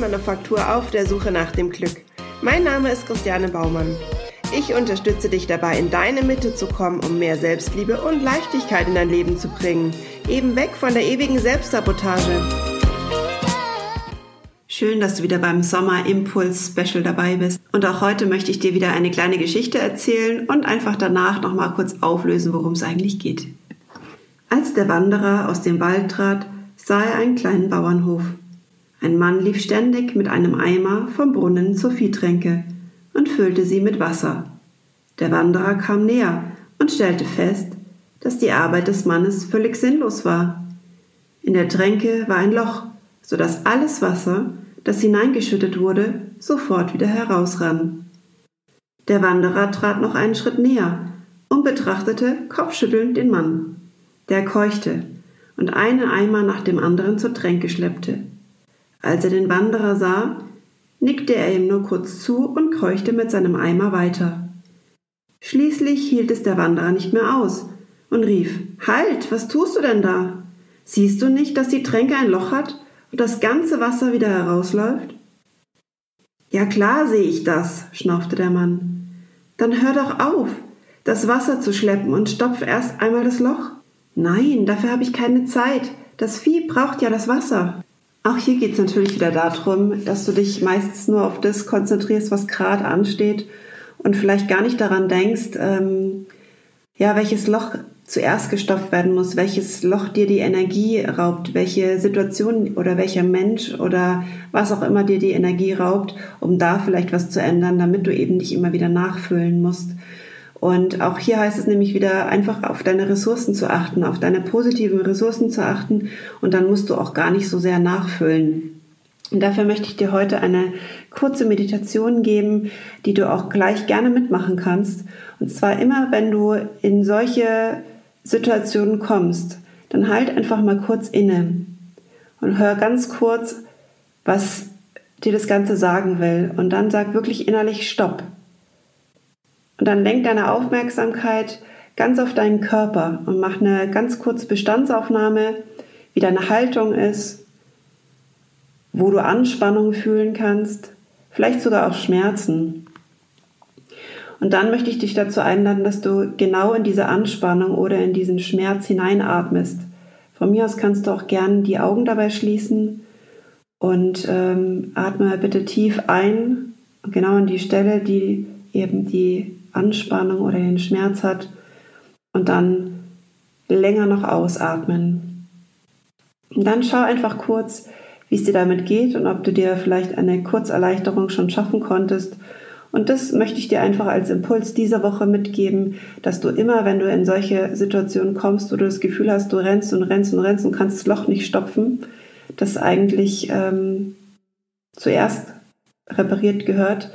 Holzmanufaktur auf der Suche nach dem Glück. Mein Name ist Christiane Baumann. Ich unterstütze dich dabei, in deine Mitte zu kommen, um mehr Selbstliebe und Leichtigkeit in dein Leben zu bringen. Eben weg von der ewigen Selbstsabotage. Schön, dass du wieder beim Sommer Impuls Special dabei bist. Und auch heute möchte ich dir wieder eine kleine Geschichte erzählen und einfach danach nochmal kurz auflösen, worum es eigentlich geht. Als der Wanderer aus dem Wald trat, sah er einen kleinen Bauernhof. Ein Mann lief ständig mit einem Eimer vom Brunnen zur Viehtränke und füllte sie mit Wasser. Der Wanderer kam näher und stellte fest, dass die Arbeit des Mannes völlig sinnlos war. In der Tränke war ein Loch, so dass alles Wasser, das hineingeschüttet wurde, sofort wieder herausrann. Der Wanderer trat noch einen Schritt näher und betrachtete kopfschüttelnd den Mann. Der keuchte und einen Eimer nach dem anderen zur Tränke schleppte. Als er den Wanderer sah, nickte er ihm nur kurz zu und keuchte mit seinem Eimer weiter. Schließlich hielt es der Wanderer nicht mehr aus und rief Halt, was tust du denn da? Siehst du nicht, dass die Tränke ein Loch hat und das ganze Wasser wieder herausläuft? Ja klar sehe ich das, schnaufte der Mann. Dann hör doch auf, das Wasser zu schleppen und stopf erst einmal das Loch. Nein, dafür habe ich keine Zeit. Das Vieh braucht ja das Wasser. Auch hier geht es natürlich wieder darum, dass du dich meistens nur auf das konzentrierst, was gerade ansteht und vielleicht gar nicht daran denkst, ähm, ja, welches Loch zuerst gestopft werden muss, welches Loch dir die Energie raubt, welche Situation oder welcher Mensch oder was auch immer dir die Energie raubt, um da vielleicht was zu ändern, damit du eben nicht immer wieder nachfüllen musst. Und auch hier heißt es nämlich wieder einfach auf deine Ressourcen zu achten, auf deine positiven Ressourcen zu achten und dann musst du auch gar nicht so sehr nachfüllen. Und dafür möchte ich dir heute eine kurze Meditation geben, die du auch gleich gerne mitmachen kannst. Und zwar immer, wenn du in solche Situationen kommst, dann halt einfach mal kurz inne und hör ganz kurz, was dir das Ganze sagen will. Und dann sag wirklich innerlich Stopp. Und dann lenk deine Aufmerksamkeit ganz auf deinen Körper und mach eine ganz kurze Bestandsaufnahme, wie deine Haltung ist, wo du Anspannung fühlen kannst, vielleicht sogar auch Schmerzen. Und dann möchte ich dich dazu einladen, dass du genau in diese Anspannung oder in diesen Schmerz hineinatmest. Von mir aus kannst du auch gern die Augen dabei schließen und ähm, atme bitte tief ein, genau an die Stelle, die eben die Anspannung oder den Schmerz hat und dann länger noch ausatmen. Und dann schau einfach kurz, wie es dir damit geht und ob du dir vielleicht eine Kurzerleichterung schon schaffen konntest. Und das möchte ich dir einfach als Impuls dieser Woche mitgeben, dass du immer, wenn du in solche Situationen kommst, wo du das Gefühl hast, du rennst und rennst und rennst und kannst das Loch nicht stopfen, das eigentlich ähm, zuerst repariert gehört,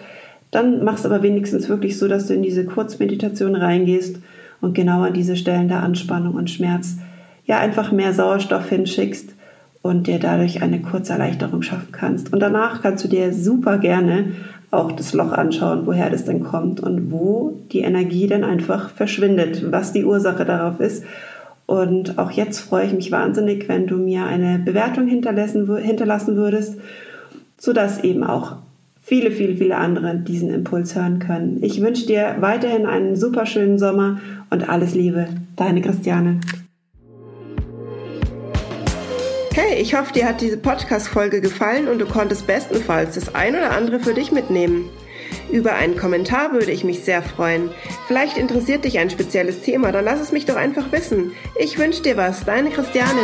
dann machst aber wenigstens wirklich so, dass du in diese Kurzmeditation reingehst und genau an diese Stellen der Anspannung und Schmerz ja einfach mehr Sauerstoff hinschickst und dir dadurch eine kurze Erleichterung schaffen kannst. Und danach kannst du dir super gerne auch das Loch anschauen, woher das denn kommt und wo die Energie dann einfach verschwindet, was die Ursache darauf ist. Und auch jetzt freue ich mich wahnsinnig, wenn du mir eine Bewertung hinterlassen, hinterlassen würdest, sodass eben auch viele, viele, viele andere diesen Impuls hören können. Ich wünsche dir weiterhin einen super schönen Sommer und alles Liebe. Deine Christiane. Hey, ich hoffe, dir hat diese Podcast-Folge gefallen und du konntest bestenfalls das ein oder andere für dich mitnehmen. Über einen Kommentar würde ich mich sehr freuen. Vielleicht interessiert dich ein spezielles Thema, dann lass es mich doch einfach wissen. Ich wünsche dir was, deine Christiane.